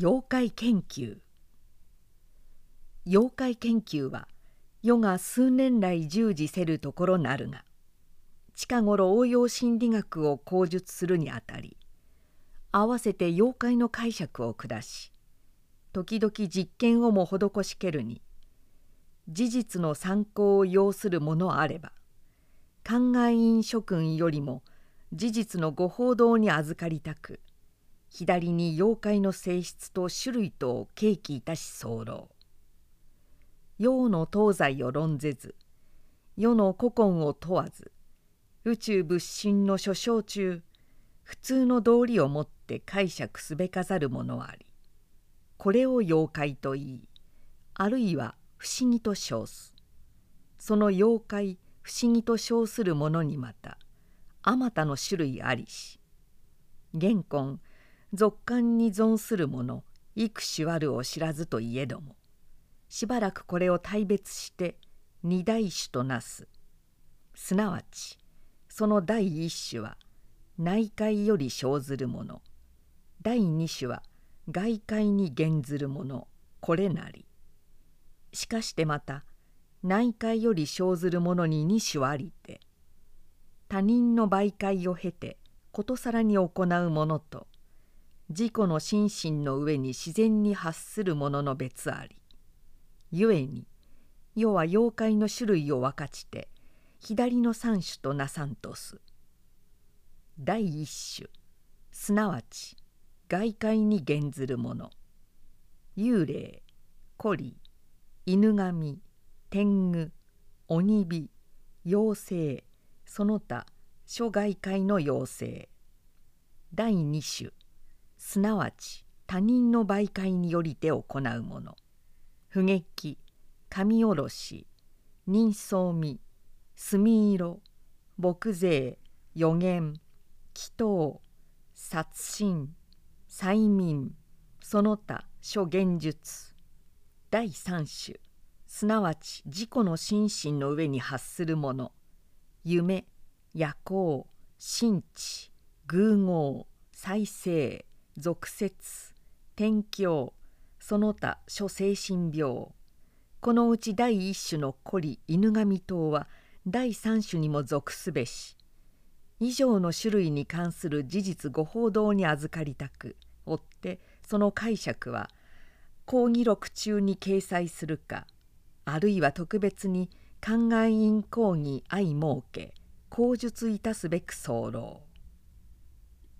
妖怪研究。妖怪研究は世が数年来従事せるところなるが近頃応用心理学を講述するにあたり合わせて妖怪の解釈を下し時々実験をも施しけるに事実の参考を要するものあれば考え院諸君よりも事実のご報道に預かりたく左に妖怪の性質と種類とを契機いたし候。陽の東西を論ぜず世の古今を問わず宇宙仏心の諸章中普通の道理をもって解釈すべかざるものありこれを妖怪といいあるいは不思議と称す。その妖怪不思議と称するものにまたあまたの種類ありし現今俗感に存するもの幾種あるを知らずといえどもしばらくこれを大別して二大種となす。すなわちその第一種は内界より生ずるもの第二種は外界に減ずるものこれなり。しかしてまた内界より生ずるものに二種ありて他人の媒介を経てことさらに行うものと自己の心身の上に自然に発するものの別あり故に世は妖怪の種類を分かちて左の三種となさんとす。第一種すなわち外界に減ずるもの。幽霊古里犬神天狗鬼火妖精その他諸外界の妖精。第二種すなわち他人の媒介によりて行うもの。不劇神おろし人相味墨色牧税予言祈祷殺心催眠その他諸現術。第三種すなわち自己の心身の上に発するもの。夢夜行神知偶合再生。俗説天教その他諸精神病。このうち第一種の古里犬神等は第三種にも属すべし。以上の種類に関する事実ご報道に預かりたく追ってその解釈は講義録中に掲載するかあるいは特別に考え院講義相設け口述いたすべく候。